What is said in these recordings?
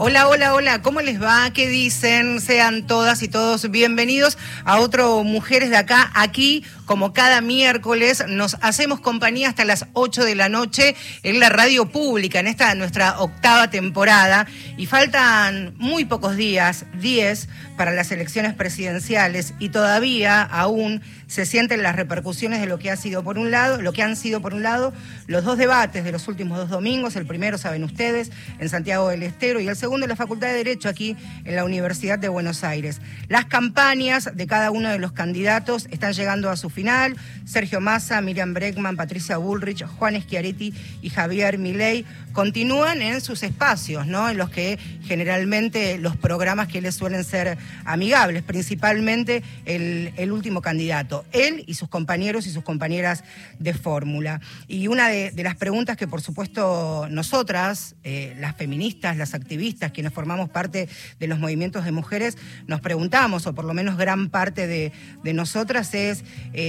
Hola, hola, hola, ¿cómo les va? ¿Qué dicen? Sean todas y todos bienvenidos a otro Mujeres de Acá. Aquí, como cada miércoles, nos hacemos compañía hasta las 8 de la noche en la radio pública, en esta nuestra octava temporada. Y faltan muy pocos días, 10, para las elecciones presidenciales y todavía aún se sienten las repercusiones de lo que ha sido por un lado, lo que han sido por un lado los dos debates de los últimos dos domingos, el primero saben ustedes en Santiago del Estero y el segundo en la Facultad de Derecho aquí en la Universidad de Buenos Aires. Las campañas de cada uno de los candidatos están llegando a su final. Sergio Massa, Miriam Bregman, Patricia Bullrich, Juan Schiaretti y Javier Milei continúan en sus espacios, ¿no? En los que generalmente los programas que les suelen ser amigables, principalmente el, último candidato él y sus compañeros y sus compañeras de fórmula. Y una de, las preguntas que, por supuesto, nosotras, eh, las feministas, las activistas, quienes formamos parte de los movimientos de mujeres, nos preguntamos, o por lo menos gran parte de, nosotras, es... Eh,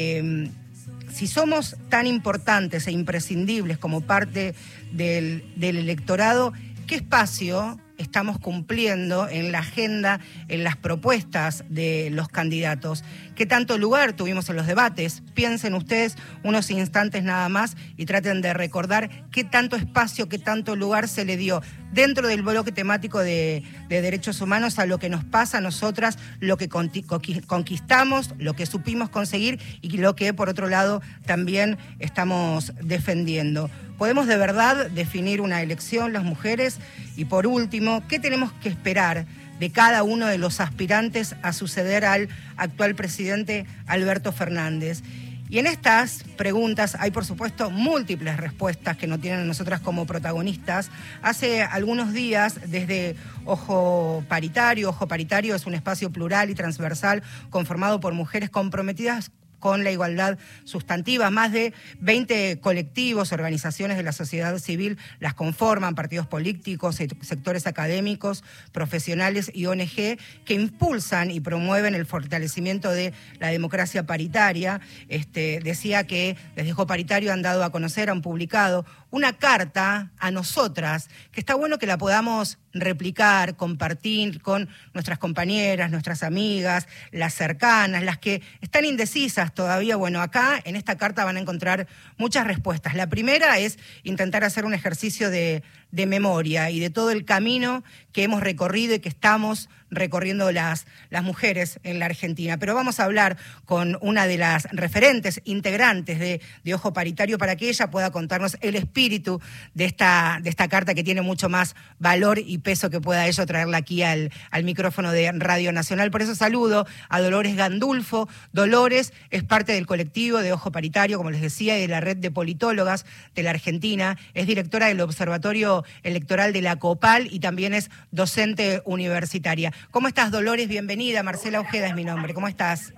si somos tan importantes e imprescindibles como parte del, del electorado, ¿qué espacio estamos cumpliendo en la agenda, en las propuestas de los candidatos. ¿Qué tanto lugar tuvimos en los debates? Piensen ustedes unos instantes nada más y traten de recordar qué tanto espacio, qué tanto lugar se le dio dentro del bloque temático de, derechos humanos a lo que nos pasa a nosotras, lo que conquistamos, lo que supimos conseguir y lo que por otro lado también estamos defendiendo. ¿Podemos de verdad definir una elección las mujeres? Y por último, ¿qué tenemos que esperar de cada uno de los aspirantes a suceder al actual presidente Alberto Fernández? Y en estas preguntas hay, por supuesto, múltiples respuestas que nos tienen a nosotras como protagonistas. Hace algunos días, desde Ojo Paritario, Ojo Paritario es un espacio plural y transversal conformado por mujeres comprometidas con la igualdad sustantiva. Más de 20 colectivos, organizaciones de la sociedad civil las conforman, partidos políticos, sectores académicos, profesionales y ONG que impulsan y promueven el fortalecimiento de la democracia paritaria. Este, decía que desde Paritario han dado a conocer, han publicado una carta a nosotras, que está bueno que la podamos replicar, compartir con nuestras compañeras, nuestras amigas, las cercanas, las que están indecisas todavía. Bueno, acá en esta carta van a encontrar muchas respuestas. La primera es intentar hacer un ejercicio de, de memoria y de todo el camino que hemos recorrido y que estamos recorriendo las, las mujeres en la Argentina. Pero vamos a hablar con una de las referentes integrantes de, Ojo Paritario para que ella pueda contarnos el espíritu de esta, de esta carta que tiene mucho más valor y peso que pueda ello traerla aquí al, al micrófono de Radio Nacional. Por eso saludo a Dolores Gandulfo. Dolores es parte del colectivo de Ojo Paritario, como les decía, y de la red de politólogas de la Argentina. Es directora del Observatorio Electoral de la COPAL y también es docente universitaria. ¿Cómo estás, Dolores? Bienvenida. Marcela Ojeda es mi nombre. ¿Cómo estás?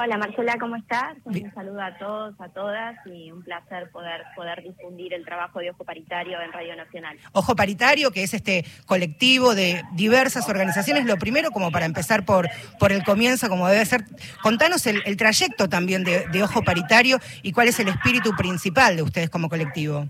Hola Marcela, ¿cómo estás? Un saludo a todos, a todas y un placer poder, poder difundir el trabajo de Ojo Paritario en Radio Nacional. Ojo Paritario, que es este colectivo de diversas organizaciones. Lo primero, como para empezar por, por el comienzo, como debe ser, contanos el, trayecto también de Ojo Paritario y cuál es el espíritu principal de ustedes como colectivo.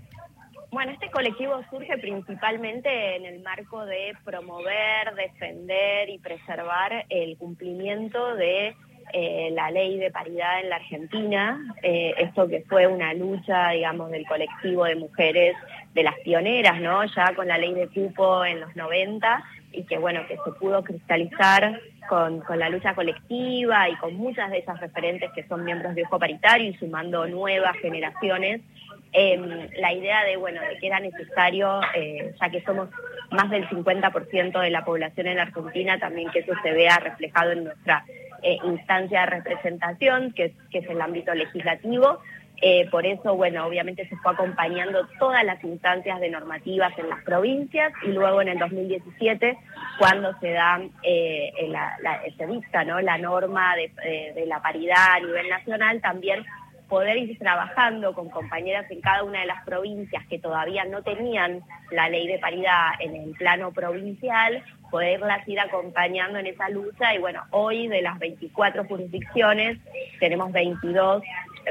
Bueno, este colectivo surge principalmente en el marco de promover, defender y preservar el cumplimiento de eh, la ley de paridad en la Argentina, eh, esto que fue una lucha, digamos, del colectivo de mujeres, de las pioneras, ¿no? Ya con la ley de cupo en los 90 y que, bueno, que se pudo cristalizar con, con la lucha colectiva y con muchas de esas referentes que son miembros de Ojo Paritario y sumando nuevas generaciones Em, la idea de, bueno, de que era necesario, eh, ya que somos más del 50% de la población en la Argentina, también que eso se vea reflejado en nuestra eh, instancia de representación, que que es el ámbito legislativo, Eh, por eso, bueno, obviamente se fue acompañando todas las instancias de normativas en las provincias y luego en el 2017, cuando se da, eh, la, se dicta ¿no? la norma de la paridad a nivel nacional, también poder ir trabajando con compañeras en cada una de las provincias que todavía no tenían la ley de paridad en el plano provincial, poderlas ir acompañando en esa lucha y bueno, hoy de las 24 jurisdicciones tenemos 22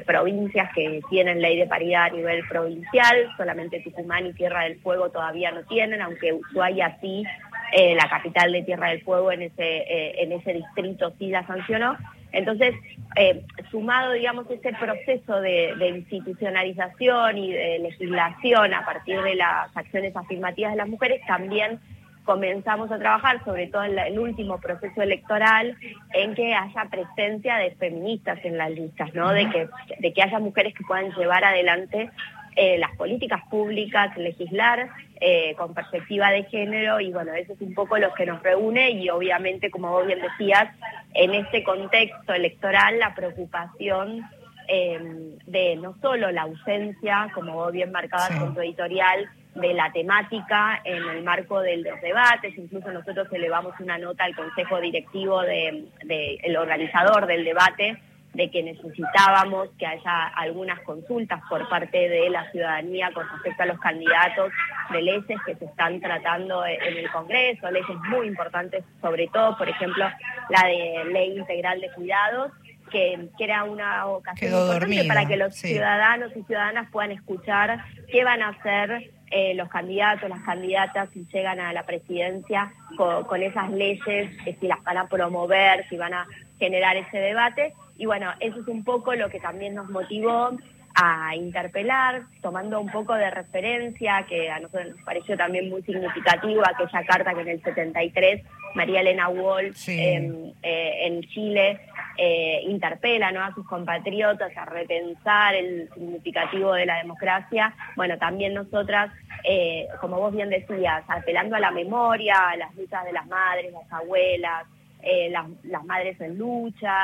provincias que tienen ley de paridad a nivel provincial, solamente Tucumán y Tierra del Fuego todavía no tienen, aunque Ushuaia sí, eh, la capital de Tierra del Fuego en ese, eh, en ese distrito sí la sancionó. Entonces, eh, sumado, digamos, ese proceso de, institucionalización y de legislación a partir de las acciones afirmativas de las mujeres, también comenzamos a trabajar, sobre todo en el último proceso electoral, en que haya presencia de feministas en las listas, ¿no? De que, de que haya mujeres que puedan llevar adelante eh, las políticas públicas, legislar eh, con perspectiva de género y bueno, eso es un poco lo que nos reúne y obviamente, como vos bien decías, en este contexto electoral la preocupación em, de no solo la ausencia, como vos bien marcabas en tu editorial, de la temática en el marco de los debates, incluso nosotros elevamos una nota al Consejo Directivo del de, el organizador del debate de que necesitábamos que haya algunas consultas por parte de la ciudadanía con respecto a los candidatos de leyes que se están tratando en el Congreso, leyes muy importantes, sobre todo, por ejemplo, la de ley integral de cuidados, que, era una ocasión importante para que los ciudadanos y ciudadanas puedan escuchar qué van a hacer eh, los candidatos, las candidatas, si llegan a la presidencia con, esas leyes, si las van a promover, si van a generar ese debate. Y bueno, eso es un poco lo que también nos motivó a interpelar, tomando un poco de referencia, que a nosotros nos pareció también muy significativo, aquella carta que en el 73 María Elena Walsh eh, en Chile eh, interpela ¿no? a sus compatriotas a repensar el significativo de la democracia. Bueno, también nosotras, eh, como vos bien decías, apelando a la memoria, a las luchas de las madres, las abuelas, eh, las, las, madres en lucha,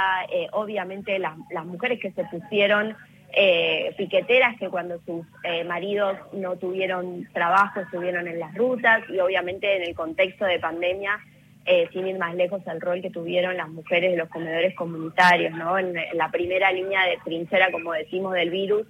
obviamente las, las, mujeres que se pusieron piqueteras que cuando sus maridos no tuvieron trabajo estuvieron en las rutas y obviamente en el contexto de pandemia eh, sin ir más lejos, el rol que tuvieron las mujeres de los comedores comunitarios, ¿no? En, la primera línea de trinchera, como decimos, del virus,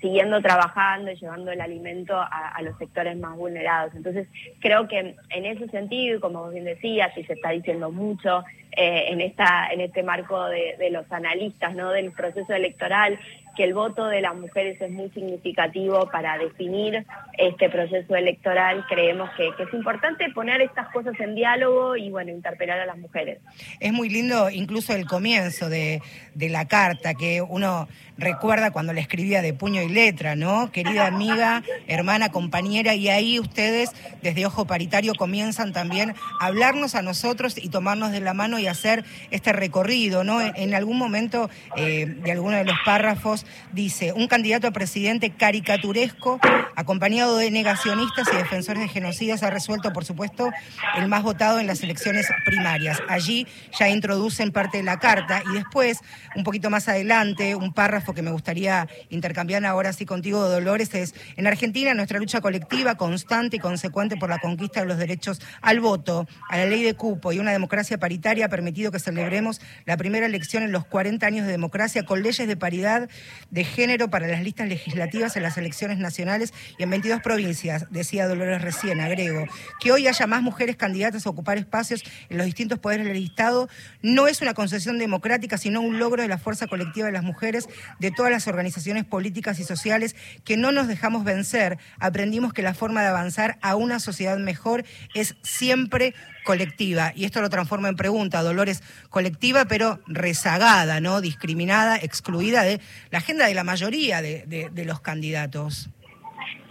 siguiendo trabajando y llevando el alimento a, los sectores más vulnerados. Entonces, creo que en ese sentido, como vos bien decías, y se está diciendo mucho eh, en, esta, en este marco de, los analistas, ¿no? Del proceso electoral, que el voto de las mujeres es muy significativo para definir este proceso electoral. Creemos que, es importante poner estas cosas en diálogo y, bueno, interpelar a las mujeres. Es muy lindo incluso el comienzo de, de la carta, que uno recuerda cuando la escribía de puño y letra, ¿no? Querida amiga, hermana, compañera, y ahí ustedes desde Ojo Paritario comienzan también a hablarnos a nosotros y tomarnos de la mano y hacer este recorrido, ¿no? En, algún momento eh, de alguno de los párrafos dice, un candidato a presidente caricaturesco, acompañado de negacionistas y defensores de genocidas, ha resuelto, por supuesto, el más votado en las elecciones primarias. Allí ya introducen parte de la carta y después, un poquito más adelante, un párrafo que me gustaría intercambiar ahora sí contigo, Dolores, es, en Argentina nuestra lucha colectiva, constante y consecuente por la conquista de los derechos al voto, a la ley de cupo y una democracia paritaria ha permitido que celebremos la primera elección en los 40 años de democracia con leyes de paridad de género para las listas legislativas en las elecciones nacionales y en 22 provincias, decía Dolores recién, agrego. Que hoy haya más mujeres candidatas a ocupar espacios en los distintos poderes del Estado no es una concesión democrática, sino un logro de la fuerza colectiva de las mujeres de todas las organizaciones políticas y sociales que no nos dejamos vencer. Aprendimos que la forma de avanzar a una sociedad mejor es siempre colectiva. Y esto lo transforma en pregunta, Dolores, colectiva pero rezagada, ¿no? Discriminada, excluida de la agenda de la mayoría de los candidatos.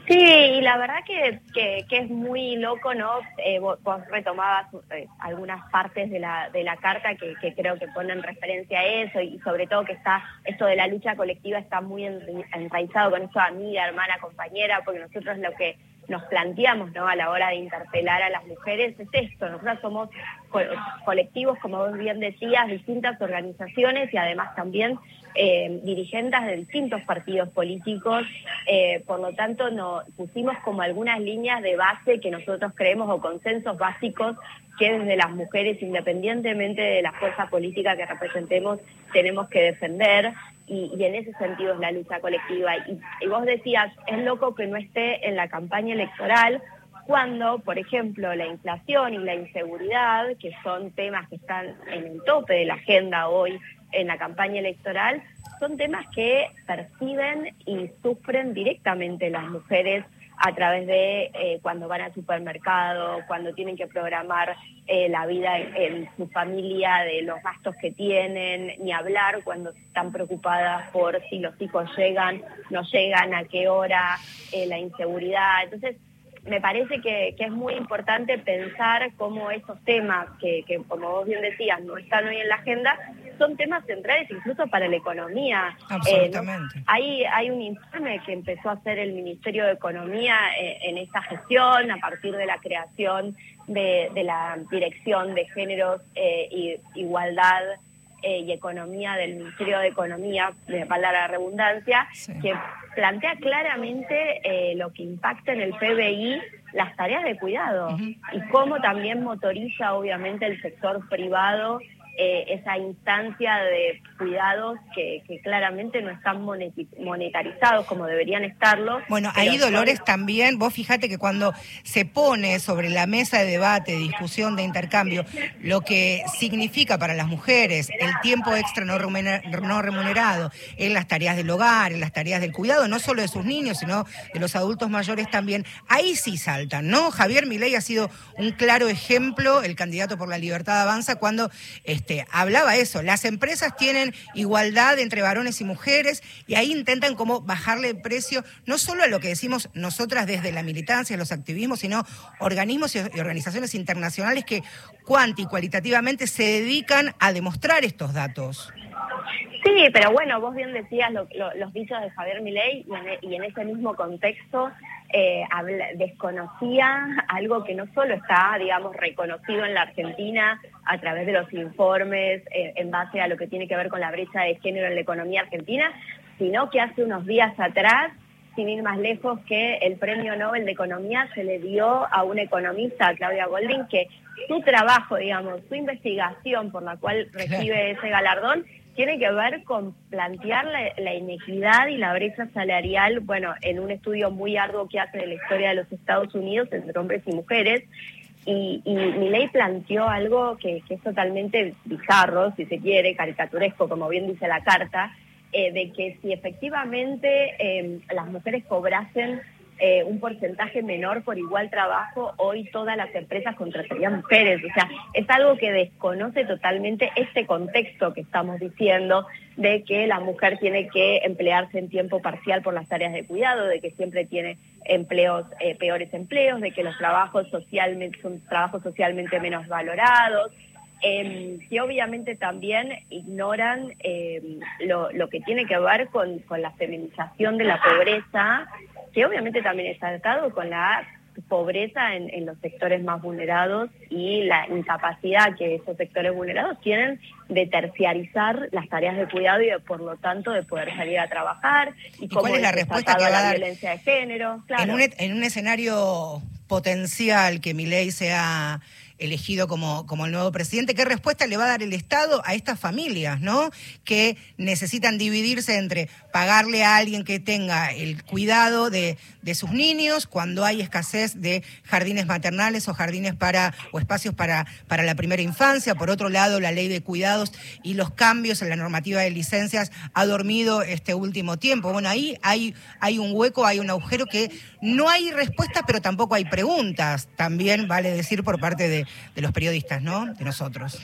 Sí, y la verdad que, que, es muy loco, ¿no? Eh, vos, retomabas eh, algunas partes de la, de la carta que, que, creo que ponen referencia a eso y sobre todo que está, esto de la lucha colectiva está muy enraizado con eso amiga, hermana, compañera, porque nosotros lo que nos planteamos, ¿no? A la hora de interpelar a las mujeres es esto, nosotros somos colectivos, como vos bien decías, distintas organizaciones y además también eh, dirigentes de distintos partidos políticos, eh, por lo tanto nos pusimos como algunas líneas de base que nosotros creemos o consensos básicos que desde las mujeres, independientemente de la fuerza política que representemos, tenemos que defender. Y, en ese sentido es la lucha colectiva. Y, y vos decías, es loco que no esté en la campaña electoral, cuando, por ejemplo, la inflación y la inseguridad, que son temas que están en el tope de la agenda hoy en la campaña electoral, son temas que perciben y sufren directamente las mujeres a través de eh, cuando van al supermercado, cuando tienen que programar eh, la vida en, su familia, de los gastos que tienen, ni hablar cuando están preocupadas por si los hijos llegan, no llegan, a qué hora, eh, la inseguridad. Entonces, me parece que, es muy importante pensar cómo esos temas, que, como vos bien decías, no están hoy en la agenda, son temas centrales incluso para la economía. Eh, Absolutamente. hay, hay un informe que empezó a hacer el Ministerio de Economía eh, en esta gestión a partir de la creación de, la Dirección de Géneros e y Igualdad y Economía del Ministerio de Economía, de palabra redundancia, que plantea claramente eh, lo que impacta en el PBI las tareas de cuidado y cómo también motoriza obviamente el sector privado eh, esa instancia de cuidados que, claramente no están monetarizados como deberían estarlo. Bueno, ahí Dolores también, vos fíjate que cuando se pone sobre la mesa de debate, discusión, de intercambio, lo que significa para las mujeres el tiempo extra no remunerado en las tareas del hogar, en las tareas del cuidado, no solo de sus niños, sino de los adultos mayores también, ahí sí saltan, ¿no? Javier Milei ha sido un claro ejemplo, el candidato por la libertad avanza, cuando... Este, hablaba eso, las empresas tienen igualdad entre varones y mujeres y ahí intentan como bajarle el precio, no solo a lo que decimos nosotras desde la militancia, los activismos, sino organismos y organizaciones internacionales que cuanti cualitativamente se dedican a demostrar estos datos. Sí, pero bueno, vos bien decías los dichos de Javier Milei y en, ese mismo contexto eh, desconocía algo que no solo está, digamos, reconocido en la Argentina a través de los informes eh, en base a lo que tiene que ver con la brecha de género en la economía argentina, sino que hace unos días atrás, sin ir más lejos, que el Premio Nobel de Economía se le dio a una economista, Claudia Golding, que su trabajo, digamos, su investigación por la cual recibe ese galardón, tiene que ver con plantear la, inequidad y la brecha salarial, bueno, en un estudio muy arduo que hace de la historia de los Estados Unidos entre hombres y mujeres. Y, y ley planteó algo que, es totalmente bizarro, si se quiere, caricaturesco, como bien dice la carta, eh, de que si efectivamente eh, las mujeres cobrasen eh, un porcentaje menor por igual trabajo, hoy todas las empresas contratarían mujeres. O sea, es algo que desconoce totalmente este contexto que estamos diciendo de que la mujer tiene que emplearse en tiempo parcial por las tareas de cuidado, de que siempre tiene empleos, eh, peores empleos, de que los trabajos socialmente son trabajos socialmente menos valorados, eh, que obviamente también ignoran em, lo, lo, que tiene que ver con, con la feminización de la pobreza que obviamente también está atado con la pobreza en, los sectores más vulnerados y la incapacidad que esos sectores vulnerados tienen de terciarizar las tareas de cuidado y por lo tanto de poder salir a trabajar y, cuál es la respuesta que va a dar violencia de género en, un, en un escenario potencial que mi ley sea elegido como, como el nuevo presidente, ¿qué respuesta le va a dar el Estado a estas familias, ¿no? Que necesitan dividirse entre pagarle a alguien que tenga el cuidado de, de sus niños cuando hay escasez de jardines maternales o jardines para, o espacios para, para la primera infancia. Por otro lado, la ley de cuidados y los cambios en la normativa de licencias ha dormido este último tiempo. Bueno, ahí hay, hay un hueco, hay un agujero que no hay respuestas, pero tampoco hay preguntas. También vale decir por parte de, de los periodistas, ¿no? De nosotros.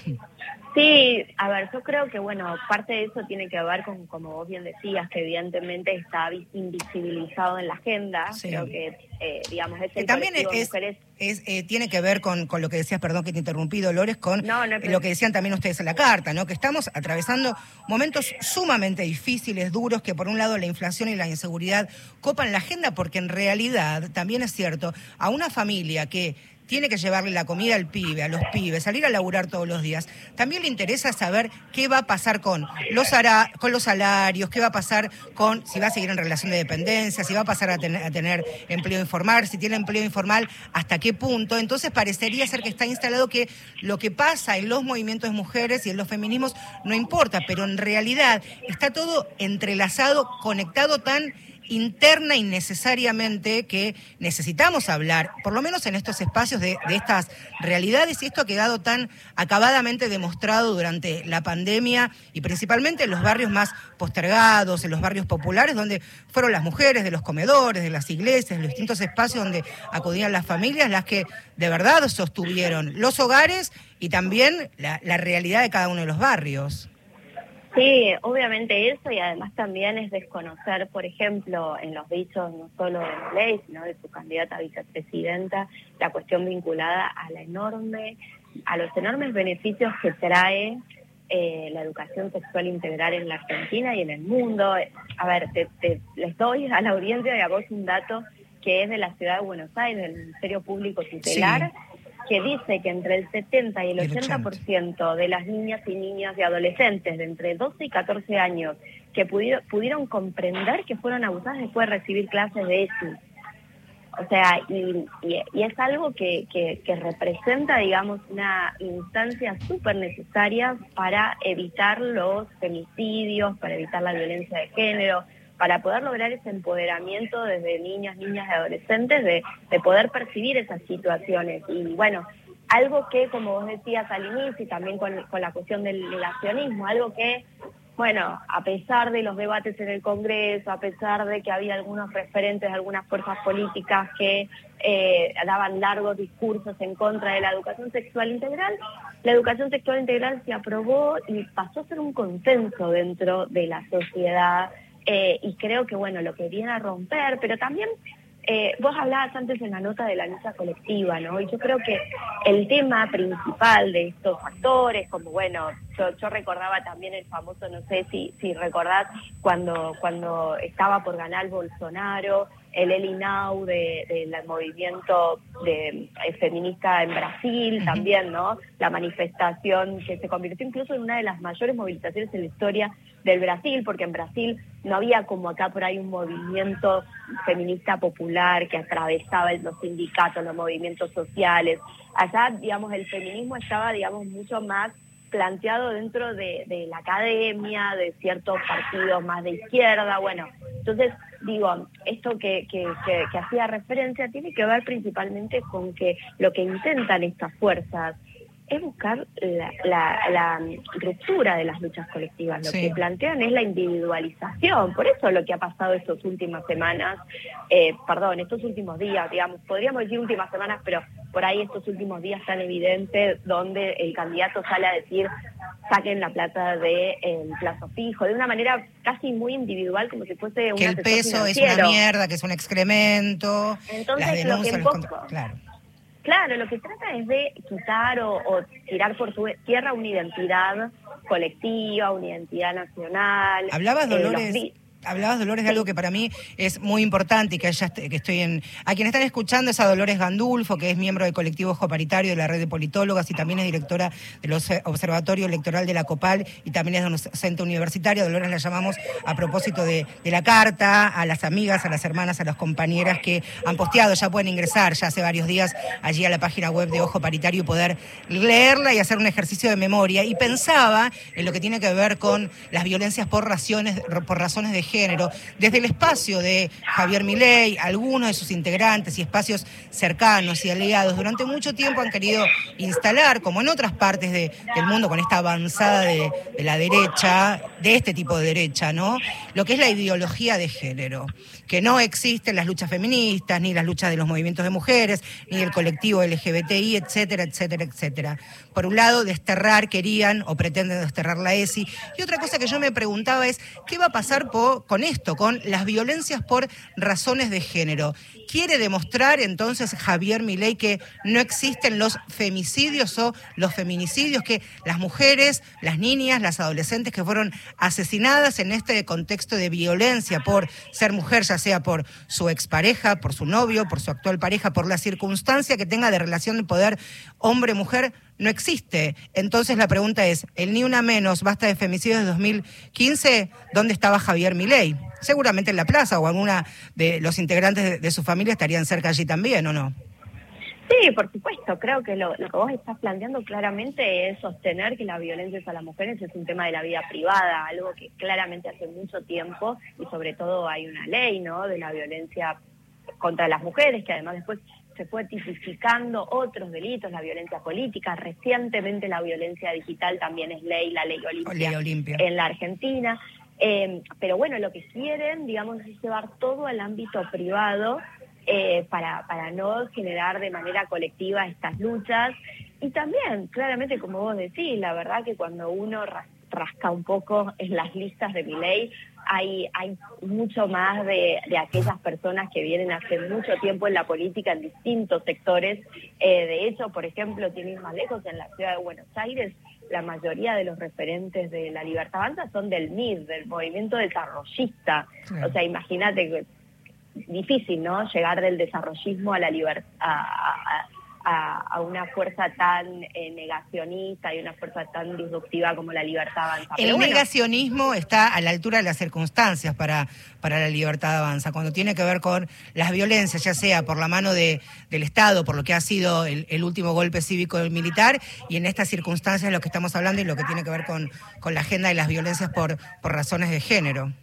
Sí, a ver, yo creo que, bueno, parte de eso tiene que ver con, como vos bien decías, que evidentemente está invisibilizado en la agenda. Creo que, eh, digamos, es También es, es eh, tiene que ver con, con, lo que decías, perdón que te interrumpí, Dolores, con lo que decían también ustedes en la carta, ¿no? Que estamos atravesando momentos sumamente difíciles, duros, que por un lado la inflación y la inseguridad copan la agenda, porque en realidad, también es cierto, a una familia que tiene que llevarle la comida al pibe, a los pibes, salir a laburar todos los días, también le interesa saber qué va a pasar con los, salarios, qué va a pasar con si va a seguir en relación de dependencia, si va a pasar a tener empleo informal, si tiene empleo informal, hasta qué punto. Entonces parecería ser que está instalado que lo que pasa en los movimientos de mujeres y en los feminismos no importa, pero en realidad está todo entrelazado, conectado tan interna y necesariamente que necesitamos hablar, por lo menos en estos espacios de, estas realidades, y esto ha quedado tan acabadamente demostrado durante la pandemia y principalmente en los barrios más postergados, en los barrios populares, donde fueron las mujeres de los comedores, de las iglesias, de los distintos espacios donde acudían las familias, las que de verdad sostuvieron los hogares y también la realidad de cada uno de los barrios. Sí, obviamente eso y además también es desconocer, por ejemplo, en los dichos no solo de ley, sino de su candidata a vicepresidenta, la cuestión vinculada a la enorme, a los enormes beneficios que trae eh, la educación sexual integral en la Argentina y en el mundo. A ver, les doy a la audiencia y a vos un dato que es de la ciudad de Buenos Aires, del Ministerio Público Tutelar que dice que entre el 70 y el 80% de las niñas y niñas y adolescentes de entre 12 y 14 años que pudieron, pudieron comprender que fueron abusadas después de recibir clases de ESI. O sea, y, y, es algo que, que, que, representa, digamos, una instancia súper necesaria para evitar los femicidios, para evitar la violencia de género, para poder lograr ese empoderamiento desde niñas, niñas y adolescentes de, de poder percibir esas situaciones. Y bueno, algo que, como vos decías al inicio, y también con, con la cuestión del negacionismo, algo que, bueno, a pesar de los debates en el Congreso, a pesar de que había algunos referentes de algunas fuerzas políticas que eh, daban largos discursos en contra de la educación sexual integral, la educación sexual integral se aprobó y pasó a ser un consenso dentro de la sociedad eh, y creo que, bueno, lo que viene a romper, pero también eh, vos hablabas antes en la nota de la lucha colectiva, ¿no? Y yo creo que el tema principal de estos factores, como bueno, yo, yo recordaba también el famoso, no sé si, si recordás, cuando, cuando estaba por ganar Bolsonaro, el Elinau de, del movimiento de, eh, feminista en Brasil también, ¿no? La manifestación que se convirtió incluso en una de las mayores movilizaciones en la historia del Brasil, porque en Brasil no había como acá por ahí un movimiento feminista popular que atravesaba los sindicatos, los movimientos sociales. Allá, digamos, el feminismo estaba, digamos, mucho más planteado dentro de, la academia, de ciertos partidos más de izquierda, bueno, entonces digo, esto que, que, que, hacía referencia tiene que ver principalmente con que lo que intentan estas fuerzas es buscar la, la, ruptura de las luchas colectivas. Lo que plantean es la individualización. Por eso lo que ha pasado estas últimas semanas, eh, perdón, estos últimos días, digamos, podríamos decir últimas semanas, pero por ahí estos últimos días tan evidentes donde el candidato sale a decir saquen la plata de, plazo fijo, de una manera casi muy individual, como si fuese un Que el peso es una mierda, que es un excremento. Entonces, lo que claro. Claro, lo que trata es de quitar o, tirar por su tierra una identidad colectiva, una identidad nacional. Hablabas, eh, Dolores. Hablabas, Dolores, de algo que para mí es muy importante y que, que estoy en... A quienes están escuchando es a Dolores Gandulfo, que es miembro del colectivo Ojo Paritario de la Red de Politólogas y también es directora del Observatorio Electoral de la COPAL y también es de un centro universitario. Dolores la llamamos a propósito de, la carta, a las amigas, a las hermanas, a las compañeras que han posteado, ya pueden ingresar ya hace varios días allí a la página web de Ojo Paritario y poder leerla y hacer un ejercicio de memoria. Y pensaba en lo que tiene que ver con las violencias por, razones, por razones de género, desde el espacio de Javier Milei, algunos de sus integrantes y espacios cercanos y aliados, durante mucho tiempo han querido instalar, como en otras partes del mundo, con esta avanzada de, de la derecha, de este tipo de derecha, ¿no? Lo que es la ideología de género que no existen las luchas feministas, ni las luchas de los movimientos de mujeres, ni el colectivo LGBTI, etcétera, etcétera, etcétera. Por un lado, desterrar, querían o pretenden desterrar la ESI. Y otra cosa que yo me preguntaba es, ¿qué va a pasar con esto, con las violencias por razones de género. ¿Quiere demostrar entonces Javier Milei que no existen los femicidios o los feminicidios, que las mujeres, las niñas, las adolescentes que fueron asesinadas en este contexto de violencia por ser mujer, ya sea por su expareja, por su novio, por su actual pareja, por la circunstancia que tenga de relación de poder hombre-mujer, no existe. Entonces la pregunta es, el ni una menos, basta de femicidios de 2015, ¿dónde estaba Javier Milei? Seguramente en la plaza o alguna de los integrantes de, su familia estarían cerca allí también, ¿o no? Sí, por supuesto. Creo que lo, que vos estás planteando claramente es sostener que la violencia a las mujeres es un tema de la vida privada, algo que claramente hace mucho tiempo y sobre todo hay una ley, ¿no? De la violencia contra las mujeres que además después se fue tipificando otros delitos, la violencia política, recientemente la violencia digital también es ley, la ley Olimpia, en la Argentina. Eh, pero bueno, lo que quieren, digamos, es llevar todo al ámbito privado eh, para, para no generar de manera colectiva estas luchas. Y también, claramente, como vos decís, la verdad que cuando uno rasca un poco en las listas de mi ley, hay, hay mucho más de, aquellas personas que vienen hace mucho tiempo en la política en distintos sectores. Eh, de hecho, por ejemplo, tienen más lejos en la ciudad de Buenos Aires, la mayoría de los referentes de la Libertad Avanza son del MIR, del movimiento desarrollista. O sea, imagínate, difícil, ¿no? Llegar del desarrollismo a la libertad, a, una fuerza tan eh, negacionista y una fuerza tan disruptiva como la libertad avanza. El negacionismo está a la altura de las circunstancias para, para la libertad avanza, cuando tiene que ver con las violencias, ya sea por la mano de, del Estado, por lo que ha sido el, último golpe cívico y militar, y en estas circunstancias lo que estamos hablando y lo que tiene que ver con, con la agenda de las violencias por, por razones de género.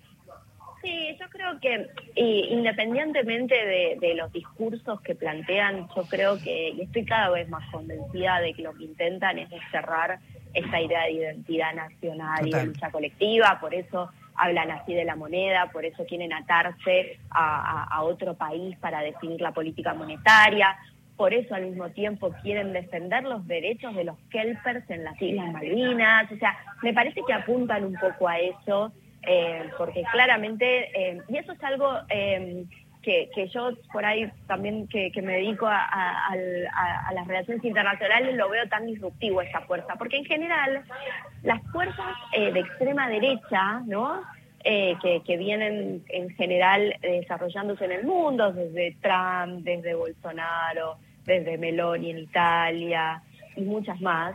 Sí, yo creo que independientemente de, los discursos que plantean, yo creo que, y estoy cada vez más convencida de que lo que intentan es cerrar esta idea de identidad nacional y de lucha colectiva, por eso hablan así de la moneda, por eso quieren atarse a, otro país para definir la política monetaria, por eso al mismo tiempo quieren defender los derechos de los kelpers en las Islas Malvinas, o sea, me parece que apuntan un poco a eso eh, porque claramente, eh, y eso es algo eh, que, yo por ahí también que, me dedico a, las relaciones internacionales lo veo tan disruptivo esa fuerza, porque en general las fuerzas de extrema derecha, ¿no? que, que, vienen en general desarrollándose en el mundo, desde Trump, desde Bolsonaro, desde Meloni en Italia y muchas más,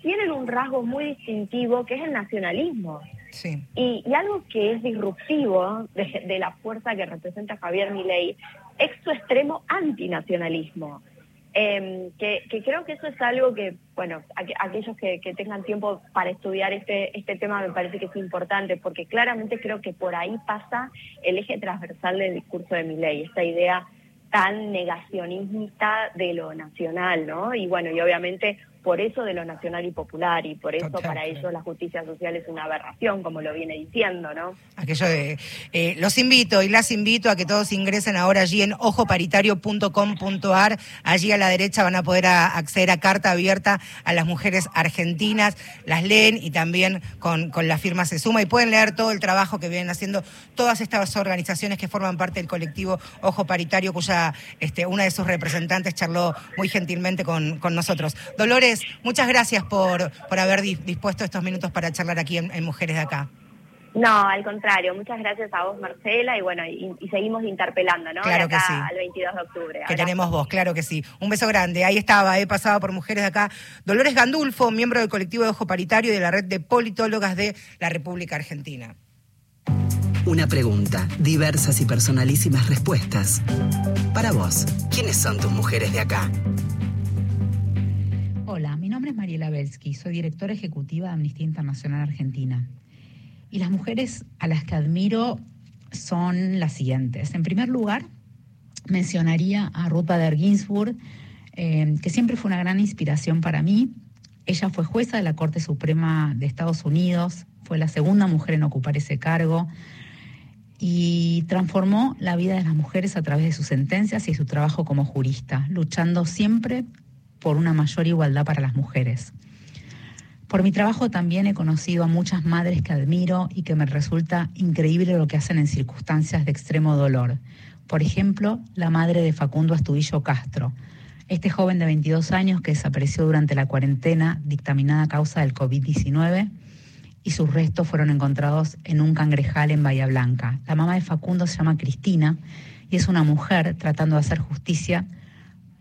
tienen un rasgo muy distintivo que es el nacionalismo. Y, algo que es disruptivo de, la fuerza que representa Javier Milei es su extremo antinacionalismo. Eh, que, creo que eso es algo que, bueno, aquellos que, tengan tiempo para estudiar este, este tema me parece que es importante, porque claramente creo que por ahí pasa el eje transversal del discurso de Milei, esta idea tan negacionista de lo nacional, ¿no? Y bueno, y obviamente por eso de lo nacional y popular y por eso para ellos la justicia social es una aberración, como lo viene diciendo, ¿no? Aquello de, eh, los invito y las invito a que todos ingresen ahora allí en ojoparitario.com.ar, allí a la derecha van a poder acceder a carta abierta a las mujeres argentinas, las leen y también con, con la firma se suma y pueden leer todo el trabajo que vienen haciendo todas estas organizaciones que forman parte del colectivo Ojo Paritario, cuya este, una de sus representantes charló muy gentilmente con, con nosotros. Dolores, muchas gracias por, por haber dispuesto estos minutos para charlar aquí en, Mujeres de Acá. No, al contrario, muchas gracias a vos, Marcela, y bueno, y, seguimos interpelando, ¿no? Claro que sí. Al 22 de octubre. Que tenemos vos, claro que sí. Un beso grande. Ahí estaba, he pasado por Mujeres de Acá. Dolores Gandulfo, miembro del colectivo de Ojo Paritario y de la red de politólogas de la República Argentina. Una pregunta, diversas y personalísimas respuestas. Para vos, ¿quiénes son tus mujeres de acá? Hola, mi nombre es Mariela Belsky, soy directora ejecutiva de Amnistía Internacional Argentina. Y las mujeres a las que admiro son las siguientes. En primer lugar, mencionaría a Ruth Bader Ginsburg, eh, que siempre fue una gran inspiración para mí. Ella fue jueza de la Corte Suprema de Estados Unidos, fue la segunda mujer en ocupar ese cargo y transformó la vida de las mujeres a través de sus sentencias y su trabajo como jurista, luchando siempre por una mayor igualdad para las mujeres. Por mi trabajo también he conocido a muchas madres que admiro y que me resulta increíble lo que hacen en circunstancias de extremo dolor. Por ejemplo, la madre de Facundo Astudillo Castro, este joven de 22 años que desapareció durante la cuarentena dictaminada a causa del COVID-19 y sus restos fueron encontrados en un cangrejal en Bahía Blanca. La mamá de Facundo se llama Cristina y es una mujer tratando de hacer justicia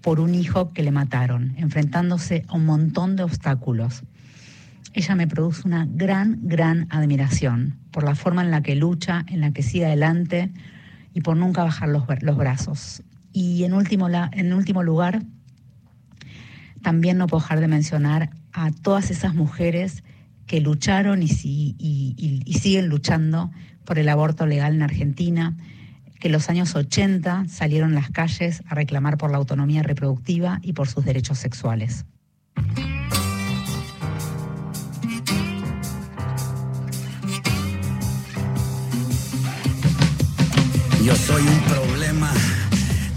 por un hijo que le mataron, enfrentándose a un montón de obstáculos. Ella me produce una gran, gran admiración por la forma en la que lucha, en la que sigue adelante y por nunca bajar los, brazos. Y en último, en último lugar, también no puedo dejar de mencionar a todas esas mujeres que lucharon y, siguen luchando por el aborto legal en Argentina, que en los años 80 salieron a las calles a reclamar por la autonomía reproductiva y por sus derechos sexuales. Yo soy un problema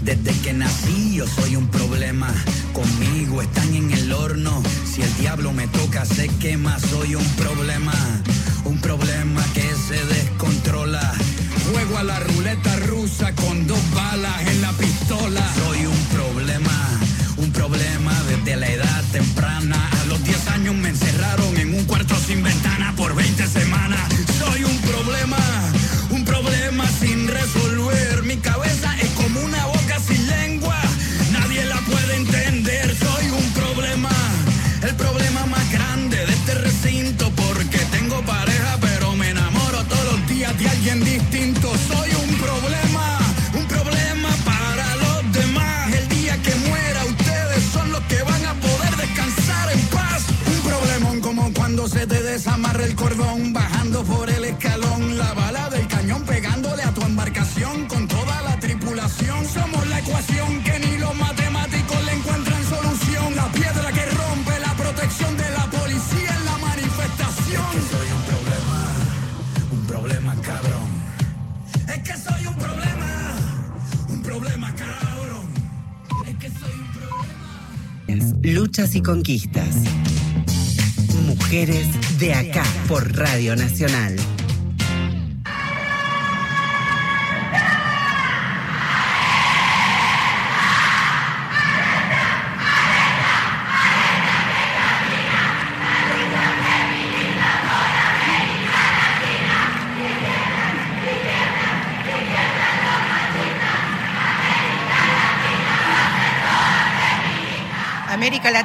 desde que nací yo soy un problema. Conmigo están en el horno. Si el diablo me toca se quema. Soy un problema. Un problema que se descontrola. Juego a la ruleta rusa con dos balas en la pistola. Soy un problema. Un problema desde la edad temprana. A los 10 años me encerraron en un cuarto sin ventana por 20 semanas. Soy un problema. Desamarra el cordón, bajando por el escalón, la bala del cañón pegándole a tu embarcación con toda la tripulación. Somos la ecuación que ni los matemáticos le encuentran solución. La piedra que rompe la protección de la policía en la manifestación. Es que soy un problema, un problema cabrón. Es que soy un problema, un problema cabrón. Es que soy un problema. Luchas y conquistas. Mujeres de acá por Radio Nacional.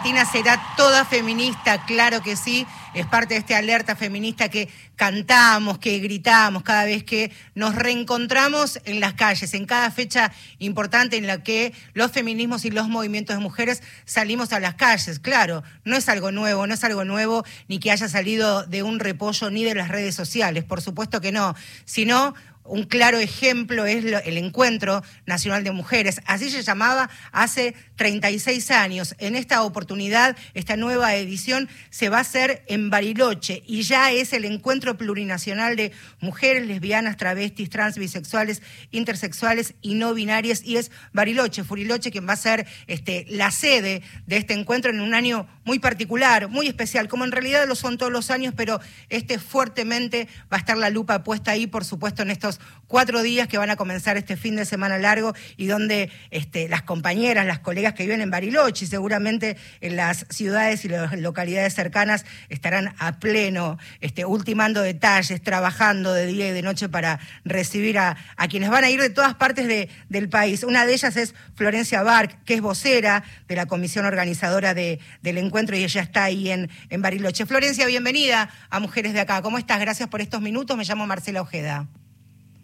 Latina será toda feminista, claro que sí, es parte de esta alerta feminista que cantamos, que gritamos cada vez que nos reencontramos en las calles, en cada fecha importante en la que los feminismos y los movimientos de mujeres salimos a las calles. Claro, no es algo nuevo, no es algo nuevo ni que haya salido de un repollo ni de las redes sociales, por supuesto que no, sino un claro ejemplo es el Encuentro Nacional de Mujeres. Así se llamaba hace 36 años. En esta oportunidad, esta nueva edición se va a hacer en Bariloche y ya es el Encuentro Plurinacional de Mujeres, Lesbianas, Travestis, Trans, Bisexuales, Intersexuales y No Binarias. Y es Bariloche, Furiloche, quien va a ser este, la sede de este encuentro en un año muy particular, muy especial, como en realidad lo son todos los años, pero este fuertemente va a estar la lupa puesta ahí, por supuesto, en estos cuatro días que van a comenzar este fin de semana largo y donde este, las compañeras, las colegas que viven en Bariloche y seguramente en las ciudades y las localidades cercanas estarán a pleno, este, ultimando detalles, trabajando de día y de noche para recibir a, quienes van a ir de todas partes de, del país. Una de ellas es Florencia Barc, que es vocera de la comisión organizadora de, del encuentro y ella está ahí en Bariloche. Florencia, bienvenida a Mujeres de Acá. ¿Cómo estás? Gracias por estos minutos. Me llamo Marcela Ojeda.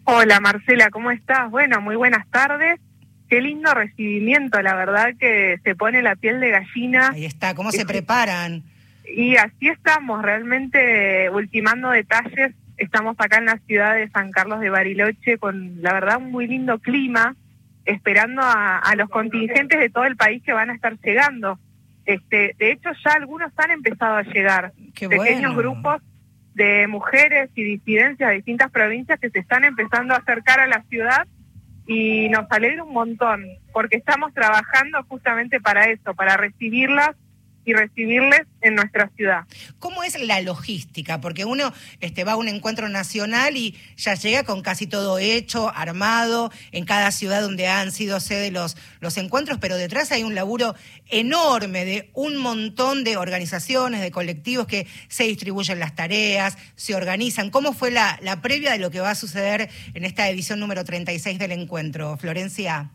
Hola Marcela, ¿cómo estás? Bueno, muy buenas tardes. Qué lindo recibimiento, la verdad que se pone la piel de gallina. Ahí está, ¿cómo se preparan? Y así estamos, realmente ultimando detalles. Estamos acá en la ciudad de San Carlos de Bariloche con, la verdad, un muy lindo clima, esperando a, a los contingentes de todo el país que van a estar llegando. Este, de hecho, ya algunos han empezado a llegar. Qué Pequeños bueno. grupos de mujeres y disidencias de distintas provincias que se están empezando a acercar a la ciudad y nos alegra un montón porque estamos trabajando justamente para eso, para recibirlas y recibirles en nuestra ciudad. ¿Cómo es la logística? Porque uno este, va a un encuentro nacional y ya llega con casi todo hecho, armado, en cada ciudad donde han sido sede los, los encuentros, pero detrás hay un laburo enorme de un montón de organizaciones, de colectivos que se distribuyen las tareas, se organizan. ¿Cómo fue la, la previa de lo que va a suceder en esta edición número 36 del encuentro, Florencia?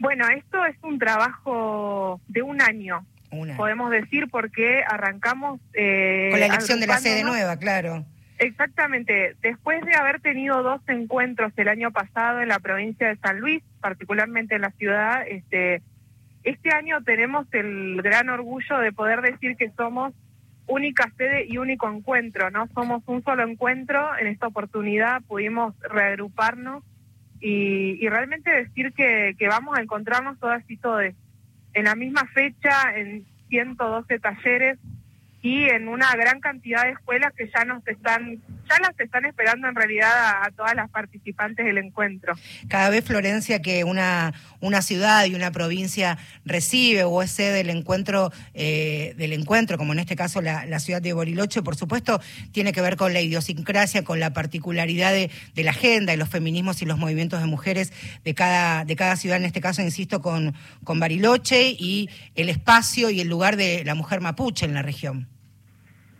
Bueno, esto es un trabajo de un año, podemos decir, porque arrancamos... Eh, Con la elección de la sede nueva, claro. Exactamente. Después de haber tenido dos encuentros el año pasado en la provincia de San Luis, particularmente en la ciudad, este, este año tenemos el gran orgullo de poder decir que somos única sede y único encuentro, ¿no? Somos un solo encuentro. En esta oportunidad pudimos reagruparnos y, realmente decir que, que vamos a encontrarnos todas y todos en la misma fecha, en 112 talleres y en una gran cantidad de escuelas que ya nos están ya las están esperando en realidad a, todas las participantes del encuentro. Cada vez Florencia que una una ciudad y una provincia recibe o es sede del encuentro eh, del encuentro, como en este caso la, ciudad de Boriloche, por supuesto tiene que ver con la idiosincrasia, con la particularidad de, de, la agenda, de los feminismos y los movimientos de mujeres de cada de cada ciudad. En este caso, insisto, con con Bariloche y el espacio y el lugar de la mujer mapuche en la región.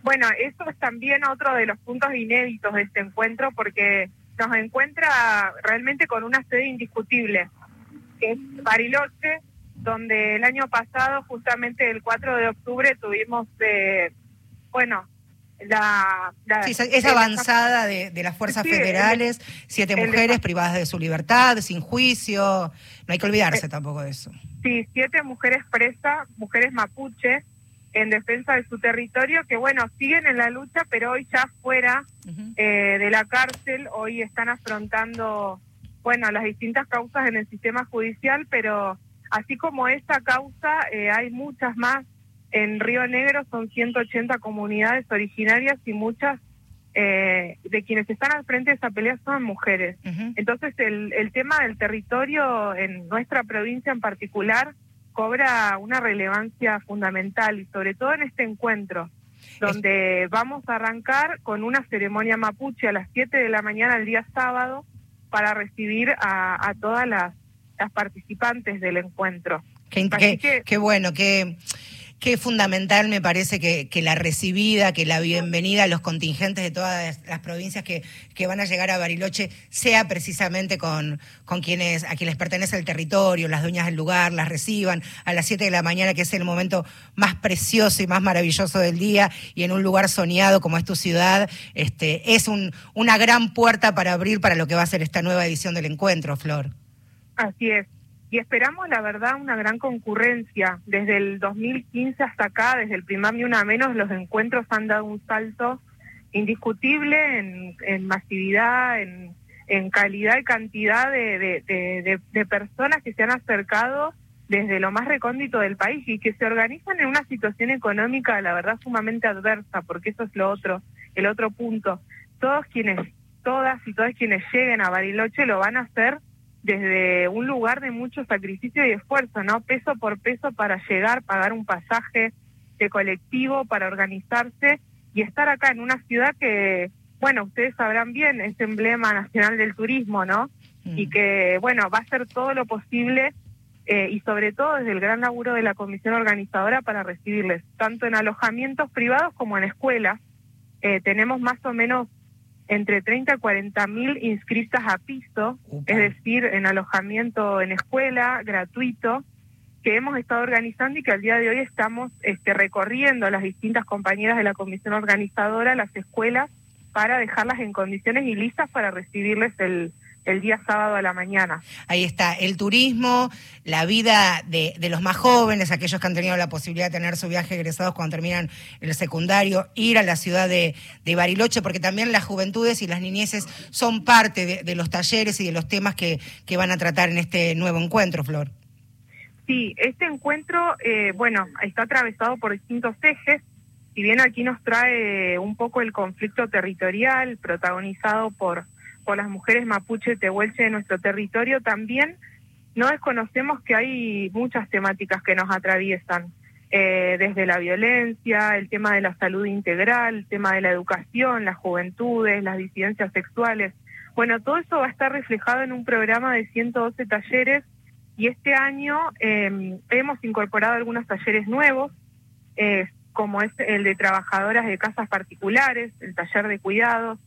Bueno, eso es también otro de los puntos inéditos de este encuentro porque nos encuentra realmente con una sede indiscutible, que es Bariloche, donde el año pasado, justamente el 4 de octubre, tuvimos, eh, bueno, la, esa avanzada de, las fuerzas federales, siete mujeres privadas de su libertad, sin juicio, no hay que olvidarse eh, tampoco de eso. Sí, siete mujeres presas, mujeres mapuches, en defensa de su territorio, que bueno, siguen en la lucha, pero hoy ya fuera eh, de la cárcel, hoy están afrontando, bueno, las distintas causas en el sistema judicial, pero así como esta causa, eh, hay muchas más. En Río Negro son 180 comunidades originarias y muchas eh, de quienes están al frente de esa pelea son mujeres. Entonces, el, el tema del territorio en nuestra provincia en particular, cobra una relevancia fundamental y sobre todo en este encuentro, donde vamos a arrancar con una ceremonia mapuche a las 7 de la mañana el día sábado para recibir a, todas las, participantes del encuentro. qué bueno, que Qué fundamental me parece que, la recibida, que la bienvenida a los contingentes de todas las provincias que, que van a llegar a Bariloche sea precisamente con, con quienes, a quienes pertenece el territorio, las dueñas del lugar, las reciban a las 7 de la mañana, que es el momento más precioso y más maravilloso del día, y en un lugar soñado como es tu ciudad, este, es un, una gran puerta para abrir para lo que va a ser esta nueva edición del encuentro, Flor. Así es y esperamos, la verdad, una gran concurrencia. Desde el 2015 hasta acá, desde el primer ni una menos, los encuentros han dado un salto indiscutible en, masividad, en, calidad y cantidad de, personas que se han acercado desde lo más recóndito del país y que se organizan en una situación económica, la verdad, sumamente adversa, porque eso es lo otro, el otro punto. Todos quienes, todas y todos quienes lleguen a Bariloche lo van a hacer desde un lugar de mucho sacrificio y esfuerzo, ¿no? Peso por peso para llegar, pagar un pasaje de colectivo, para organizarse y estar acá en una ciudad que, bueno, ustedes sabrán bien, es emblema nacional del turismo, ¿no? Mm. Y que, bueno, va a hacer todo lo posible eh, y sobre todo desde el gran laburo de la comisión organizadora para recibirles, tanto en alojamientos privados como en escuelas. Eh, tenemos más o menos entre 30 y 40 mil inscritas a piso, es decir, en alojamiento en escuela, gratuito, que hemos estado organizando y que al día de hoy estamos este, recorriendo las distintas compañeras de la comisión organizadora, las escuelas, para dejarlas en condiciones y listas para recibirles el, el día sábado a la mañana. Ahí está, el turismo, la vida de, de, los más jóvenes, aquellos que han tenido la posibilidad de tener su viaje egresados cuando terminan el secundario, ir a la ciudad de, de Bariloche, porque también las juventudes y las niñeces son parte de, los talleres y de los temas que, que, van a tratar en este nuevo encuentro, Flor. Sí, este encuentro, eh, bueno, está atravesado por distintos ejes. Si bien aquí nos trae un poco el conflicto territorial protagonizado por por las mujeres mapuche tehuelche de nuestro territorio, también no desconocemos que hay muchas temáticas que nos atraviesan. eh, desde la violencia, el tema de la salud integral, el tema de la educación, las juventudes, las disidencias sexuales. Bueno, todo eso va a estar reflejado en un programa de 112 talleres y este año eh, hemos incorporado algunos talleres nuevos, eh, como es el de trabajadoras de casas particulares, el taller de cuidados,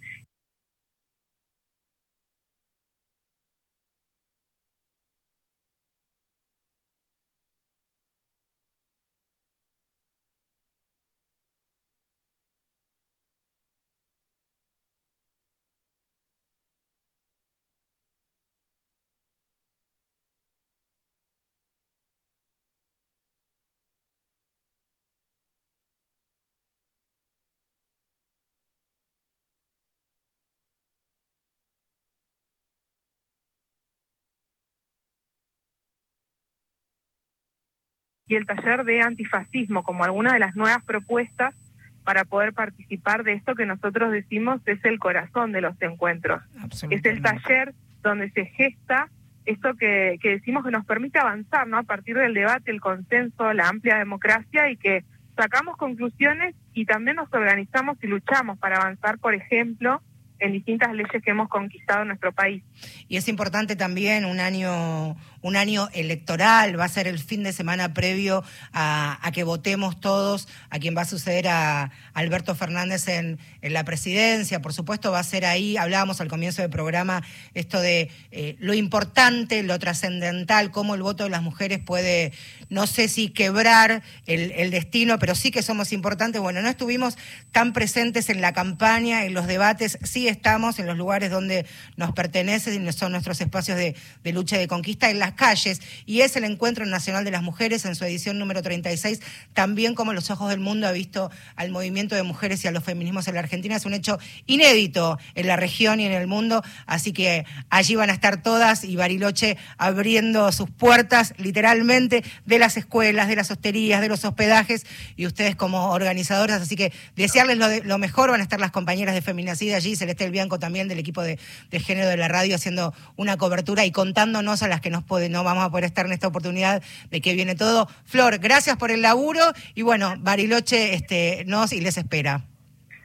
y el taller de antifascismo como alguna de las nuevas propuestas para poder participar de esto que nosotros decimos es el corazón de los encuentros. Es el taller donde se gesta esto que, que decimos que nos permite avanzar, ¿no? A partir del debate, el consenso, la amplia democracia y que sacamos conclusiones y también nos organizamos y luchamos para avanzar, por ejemplo, en distintas leyes que hemos conquistado en nuestro país. Y es importante también un año, un año electoral, va a ser el fin de semana previo a, que votemos todos a quien va a suceder a Alberto Fernández en, la presidencia. Por supuesto, va a ser ahí, hablábamos al comienzo del programa, esto de eh, lo importante, lo trascendental, cómo el voto de las mujeres puede, no sé si quebrar el, destino, pero sí que somos importantes. Bueno, no estuvimos tan presentes en la campaña, en los debates, sí estamos en los lugares donde nos pertenecen y son nuestros espacios de, lucha y de conquista en las calles. Y es el Encuentro Nacional de las Mujeres en su edición número 36, también como los ojos del mundo ha visto al movimiento de mujeres y a los feminismos en la Argentina. Es un hecho inédito en la región y en el mundo, así que allí van a estar todas y Bariloche abriendo sus puertas literalmente de las escuelas, de las hosterías, de los hospedajes y ustedes como organizadoras, así que desearles lo, mejor, van a estar las compañeras de Feminacida allí, Celeste el Bianco también del equipo de, género de la radio haciendo una cobertura y contándonos a las que nos no vamos a poder estar en esta oportunidad de que viene todo. Flor, gracias por el laburo y bueno, Bariloche este, nos y les espera.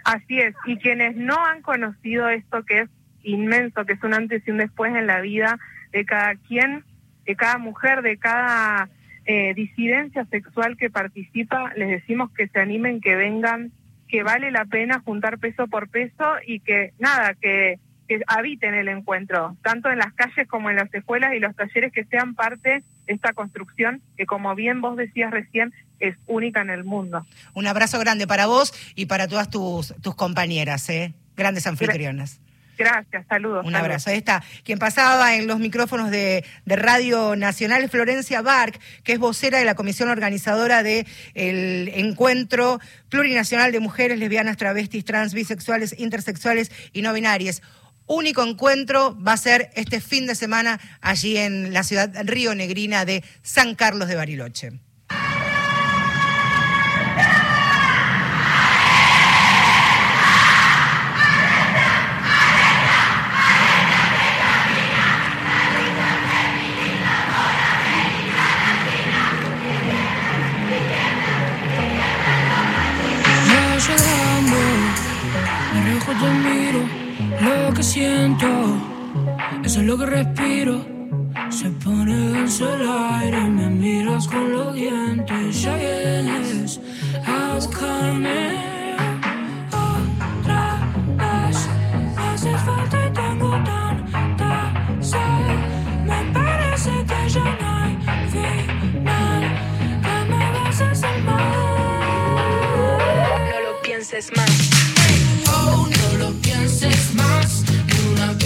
Así es, y quienes no han conocido esto que es inmenso, que es un antes y un después en la vida de cada quien, de cada mujer, de cada eh, disidencia sexual que participa, les decimos que se animen, que vengan que vale la pena juntar peso por peso y que nada, que, que habiten el encuentro, tanto en las calles como en las escuelas y los talleres que sean parte de esta construcción que como bien vos decías recién es única en el mundo. Un abrazo grande para vos y para todas tus, tus compañeras, ¿eh? grandes anfitrionas. Gracias, saludos. Un abrazo. Ahí está. Quien pasaba en los micrófonos de, Radio Nacional, Florencia Bark, que es vocera de la comisión organizadora del Encuentro Plurinacional de Mujeres Lesbianas, Travestis, Trans, Bisexuales, Intersexuales y No Binarias único encuentro va a ser este fin de semana allí en la ciudad río negrina de San Carlos de Bariloche. Siento, eso es lo que respiro. Se pone denso el aire y me miras con los dientes. Ya vienes a buscarme otra vez. Me haces falta y tengo tanta sed. Me parece que ya no hay final. Que me vas a hacer mal. No lo pienses más no lo pienses más,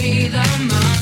una vida más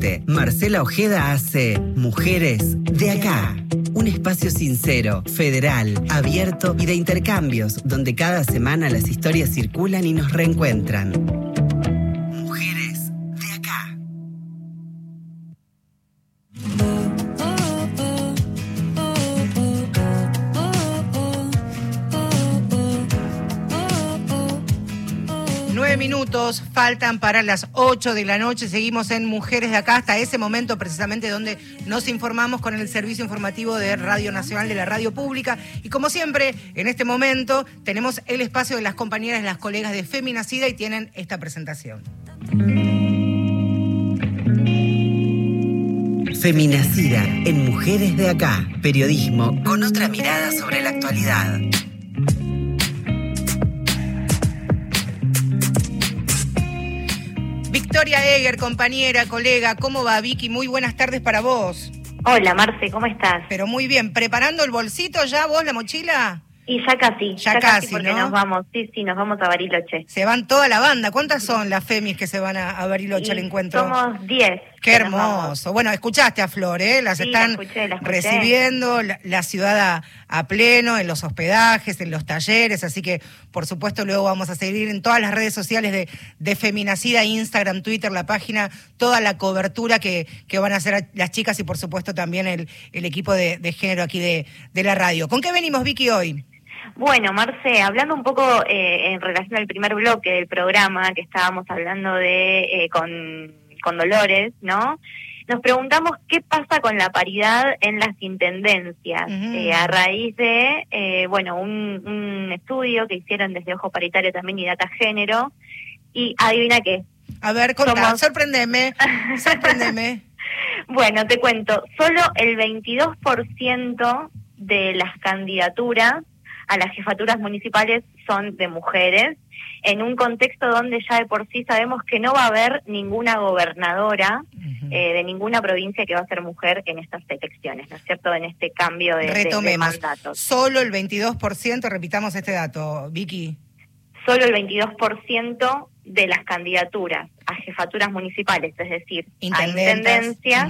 Hasta las 20, Marcela Ojeda hace Mujeres de Acá. Un espacio sincero, federal, abierto y de intercambios, donde cada semana las historias circulan y nos reencuentran. Minutos faltan para las 8 de la noche. Seguimos en Mujeres de Acá hasta ese momento precisamente donde nos informamos con el servicio informativo de Radio Nacional de la Radio Pública. Y como siempre, en este momento tenemos el espacio de las compañeras, las colegas de Feminacida y tienen esta presentación. Feminacida en Mujeres de Acá. Periodismo con otra mirada sobre la actualidad. Victoria Eger, compañera, colega, ¿cómo va Vicky? Muy buenas tardes para vos. Hola Marce, ¿cómo estás? Pero muy bien, ¿preparando el bolsito ya vos, la mochila? Y ya casi, Ya casi, porque ¿no? nos vamos, sí, sí, nos vamos a Bariloche. Se van toda la banda. ¿Cuántas son las femis que se van a, a Bariloche al encuentro? Somos 10. Qué hermoso. Bueno, escuchaste a Flor, ¿eh? Las Sí, están la escuché, la escuché. recibiendo, la, la ciudad a, a pleno, en los hospedajes, en los talleres, así que por supuesto luego vamos a seguir en todas las redes sociales de, de Feminacida, Instagram, Twitter, la página, toda la cobertura que, que van a hacer las chicas y por supuesto también el, el equipo de, de género aquí de, de la radio. ¿Con qué venimos, Vicky, hoy? Bueno, Marce, hablando un poco eh, en relación al primer bloque del programa que estábamos hablando de eh, con, con Dolores, ¿no? Nos preguntamos qué pasa con la paridad en las intendencias eh, a raíz de, eh, bueno, un, un estudio que hicieron desde Ojo Paritario también y Data Género. Y adivina qué. A ver, contá, Somos- sorprendeme, sorprendeme. Bueno, te cuento, solo el 22% de las candidaturas a las jefaturas municipales son de mujeres, en un contexto donde ya de por sí sabemos que no va a haber ninguna gobernadora eh, de ninguna provincia que va a ser mujer en estas elecciones, ¿no es cierto? En este cambio de, de- de Retomemos. mandatos. Solo el 22%, repitamos este dato, Vicky. Solo el 22% de las candidaturas a jefaturas municipales, es decir, a intendencias,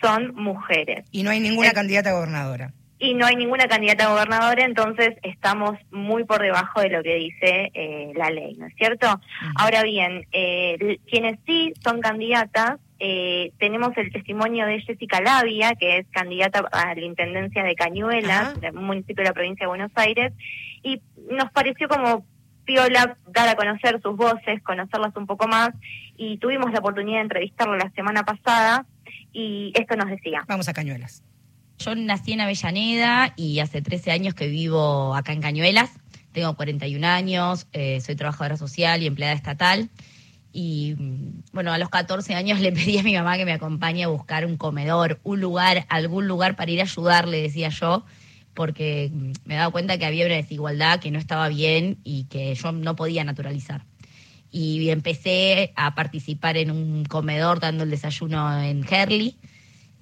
son mujeres. Y no hay ninguna candidata a gobernadora. Y no hay ninguna candidata a gobernadora, entonces estamos muy por debajo de lo que dice eh, la ley, ¿no es cierto? Ahora bien, eh, quienes sí son candidatas, eh, tenemos el testimonio de Jessica Labia, que es candidata a la Intendencia de Cañuelas, de un municipio de la provincia de Buenos Aires, y nos pareció como piola dar a conocer sus voces, conocerlas un poco más, y tuvimos la oportunidad de entrevistarla la semana pasada, y esto nos decía. Vamos a Cañuelas. Yo nací en Avellaneda y hace 13 años que vivo acá en Cañuelas. Tengo 41 años, eh, soy trabajadora social y empleada estatal. Y mm, bueno, a los 14 años le pedí a mi mamá que me acompañe a buscar un comedor, un lugar, algún lugar para ir a ayudarle, decía yo, porque mm, me daba cuenta que había una desigualdad que no estaba bien y que yo no podía naturalizar. Y empecé a participar en un comedor dando el desayuno en Herley.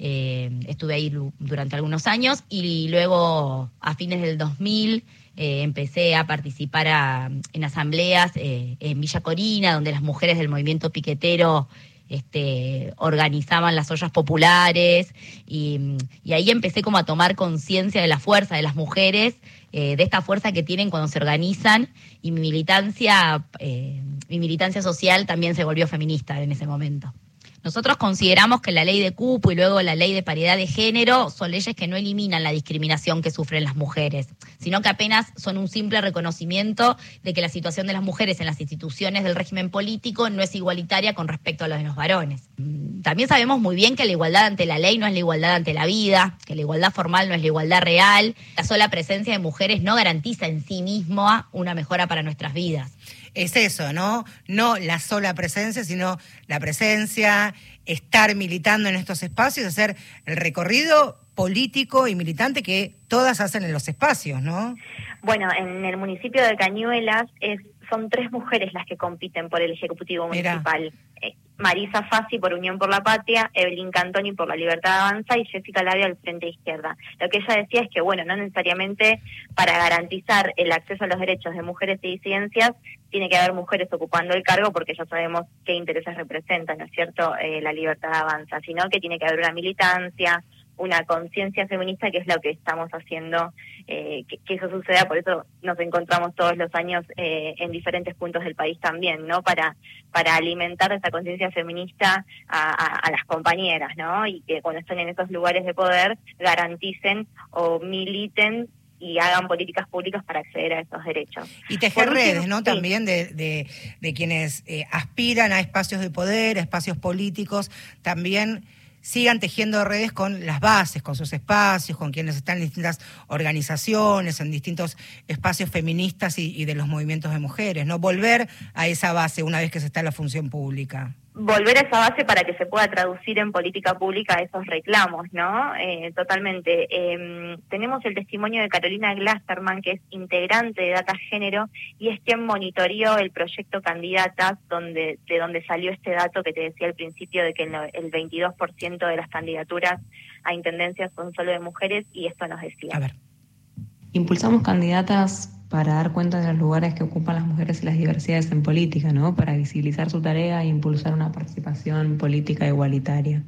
Eh, estuve ahí durante algunos años y luego a fines del 2000 eh, empecé a participar en asambleas eh, en Villa Corina, donde las mujeres del movimiento piquetero este, organizaban las ollas populares y, ahí empecé como a tomar conciencia de la fuerza de las mujeres, de esta fuerza que tienen cuando se organizan y mi militancia, mi militancia social también se volvió feminista en ese momento. Nosotros consideramos que la ley de cupo y luego la ley de paridad de género son leyes que no eliminan la discriminación que sufren las mujeres, sino que apenas son un simple reconocimiento de que la situación de las mujeres en las instituciones del régimen político no es igualitaria con respecto a la de los varones. Mm, También sabemos muy bien que la igualdad ante la ley no es la igualdad ante la vida, que la igualdad formal no es la igualdad real. La sola presencia de mujeres no garantiza en sí misma una mejora para nuestras vidas. Es eso, ¿no? No la sola presencia, sino la presencia, estar militando en estos espacios, hacer el recorrido político y militante que todas hacen en los espacios, ¿no? Bueno, en el municipio de Cañuelas es, son tres mujeres las que compiten por el Ejecutivo. Municipal. Marisa Fassi por Unión por la Patria, Evelyn Cantoni por la Libertad Avanza y Jessica Labia al Frente Izquierda. Lo que ella decía es que, bueno, no necesariamente para garantizar el acceso a los derechos de mujeres y disidencias tiene que haber mujeres ocupando el cargo porque ya sabemos qué intereses representan, ¿no es cierto?, Eh, la Libertad Avanza, sino que tiene que haber una militancia, una conciencia feminista que es lo que estamos haciendo eh, que, que eso suceda, por eso nos encontramos todos los años eh, en diferentes puntos del país también, ¿no? Para, para alimentar esa conciencia feminista a, a- a las compañeras, ¿no? Y que cuando estén en esos lugares de poder garanticen o militen y hagan políticas públicas para acceder a esos derechos. Y tejer último, redes, ¿no? sí. También de, de, de quienes eh, aspiran a espacios de poder, a espacios políticos, también sigan tejiendo redes con las bases, con sus espacios, con quienes están en distintas organizaciones, en distintos espacios feministas y, y de los movimientos de mujeres, ¿no? Volver a esa base una vez que se está en la función pública. Volver a esa base para que se pueda traducir en política pública esos reclamos, ¿no? Eh, totalmente. Eh, tenemos el testimonio de Carolina Glasterman, que es integrante de Data Género y es quien monitoreó el proyecto Candidatas, donde, de donde salió este dato que te decía al principio de que el 22% de las candidaturas a intendencias son solo de mujeres y esto nos decía. A ver. Impulsamos candidatas para dar cuenta de los lugares que ocupan las mujeres y las diversidades en política, ¿no? Para visibilizar su tarea e impulsar una participación política igualitaria.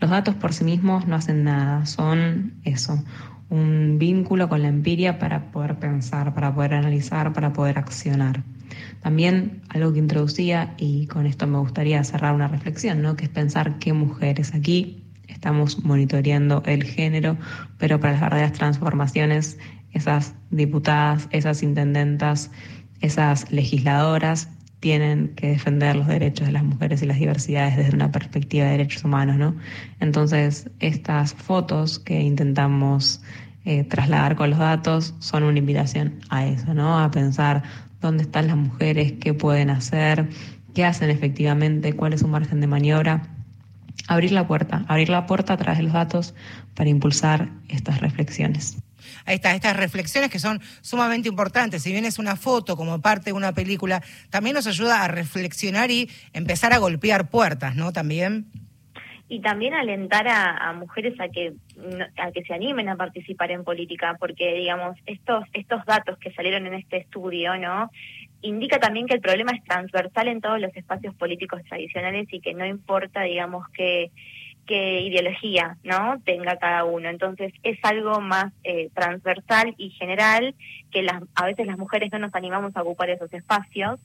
Los datos por sí mismos no hacen nada, son eso, un vínculo con la empiria para poder pensar, para poder analizar, para poder accionar. También algo que introducía, y con esto me gustaría cerrar una reflexión, ¿no? que es pensar qué mujeres aquí estamos monitoreando el género, pero para las verdaderas transformaciones, esas diputadas, esas intendentas, esas legisladoras tienen que defender los derechos de las mujeres y las diversidades desde una perspectiva de derechos humanos, ¿no? Entonces, estas fotos que intentamos eh, trasladar con los datos son una invitación a eso, ¿no? A pensar dónde están las mujeres, qué pueden hacer, qué hacen efectivamente, cuál es su margen de maniobra. Abrir la puerta, abrir la puerta a través de los datos para impulsar estas reflexiones. Estas reflexiones que son sumamente importantes. Si bien es una foto como parte de una película, también nos ayuda a reflexionar y empezar a golpear puertas, ¿no? También. y también alentar a, a mujeres a que a que se animen a participar en política porque digamos estos estos datos que salieron en este estudio no indica también que el problema es transversal en todos los espacios políticos tradicionales y que no importa digamos que qué ideología no tenga cada uno entonces es algo más eh, transversal y general que las a veces las mujeres no nos animamos a ocupar esos espacios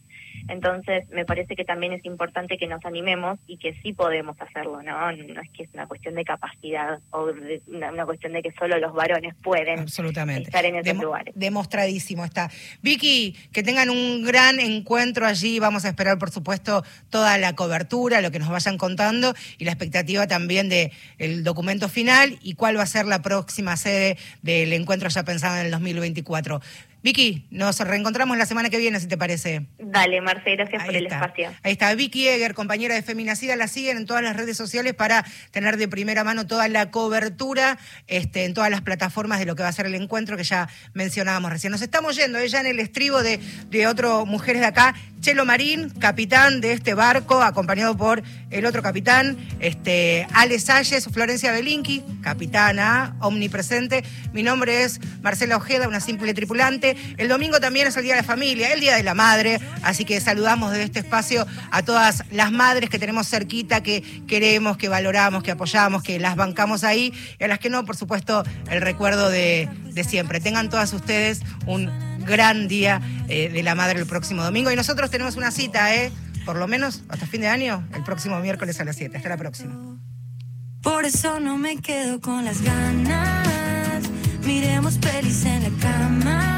entonces, me parece que también es importante que nos animemos y que sí podemos hacerlo, ¿no? No es que es una cuestión de capacidad o de- una, una cuestión de que solo los varones pueden Absolutamente. estar en esos Demo- lugares. Demostradísimo está. Vicky, que tengan un gran encuentro allí. Vamos a esperar, por supuesto, toda la cobertura, lo que nos vayan contando y la expectativa también de el documento final y cuál va a ser la próxima sede del encuentro ya pensado en el 2024. Vicky, nos reencontramos la semana que viene, si te parece. Dale, Marce, gracias por el espacio. Ahí está Vicky Eger, compañera de Feminacida, la siguen en todas las redes sociales para tener de primera mano toda la cobertura este, en todas las plataformas de lo que va a ser el encuentro que ya mencionábamos recién. Nos estamos yendo, ella en el estribo de, de otro Mujeres de Acá, Chelo Marín, capitán de este barco, acompañado por el otro capitán, este, Ale Salles, Florencia Belinqui, capitana omnipresente. Mi nombre es Marcela Ojeda, una simple tripulante. El domingo también es el Día de la Familia, el Día de la Madre, así que saludamos desde este espacio a todas las madres que tenemos cerquita, que queremos, que valoramos, que apoyamos, que las bancamos ahí, y a las que no, por supuesto, el recuerdo de, siempre. Tengan todas ustedes un gran día eh, de la madre el próximo domingo. Y nosotros tenemos una cita, ¿eh? Por lo menos hasta fin de año, el próximo miércoles a las 7. Hasta la próxima. Por eso no me quedo con las ganas. Miremos pelis en la cama.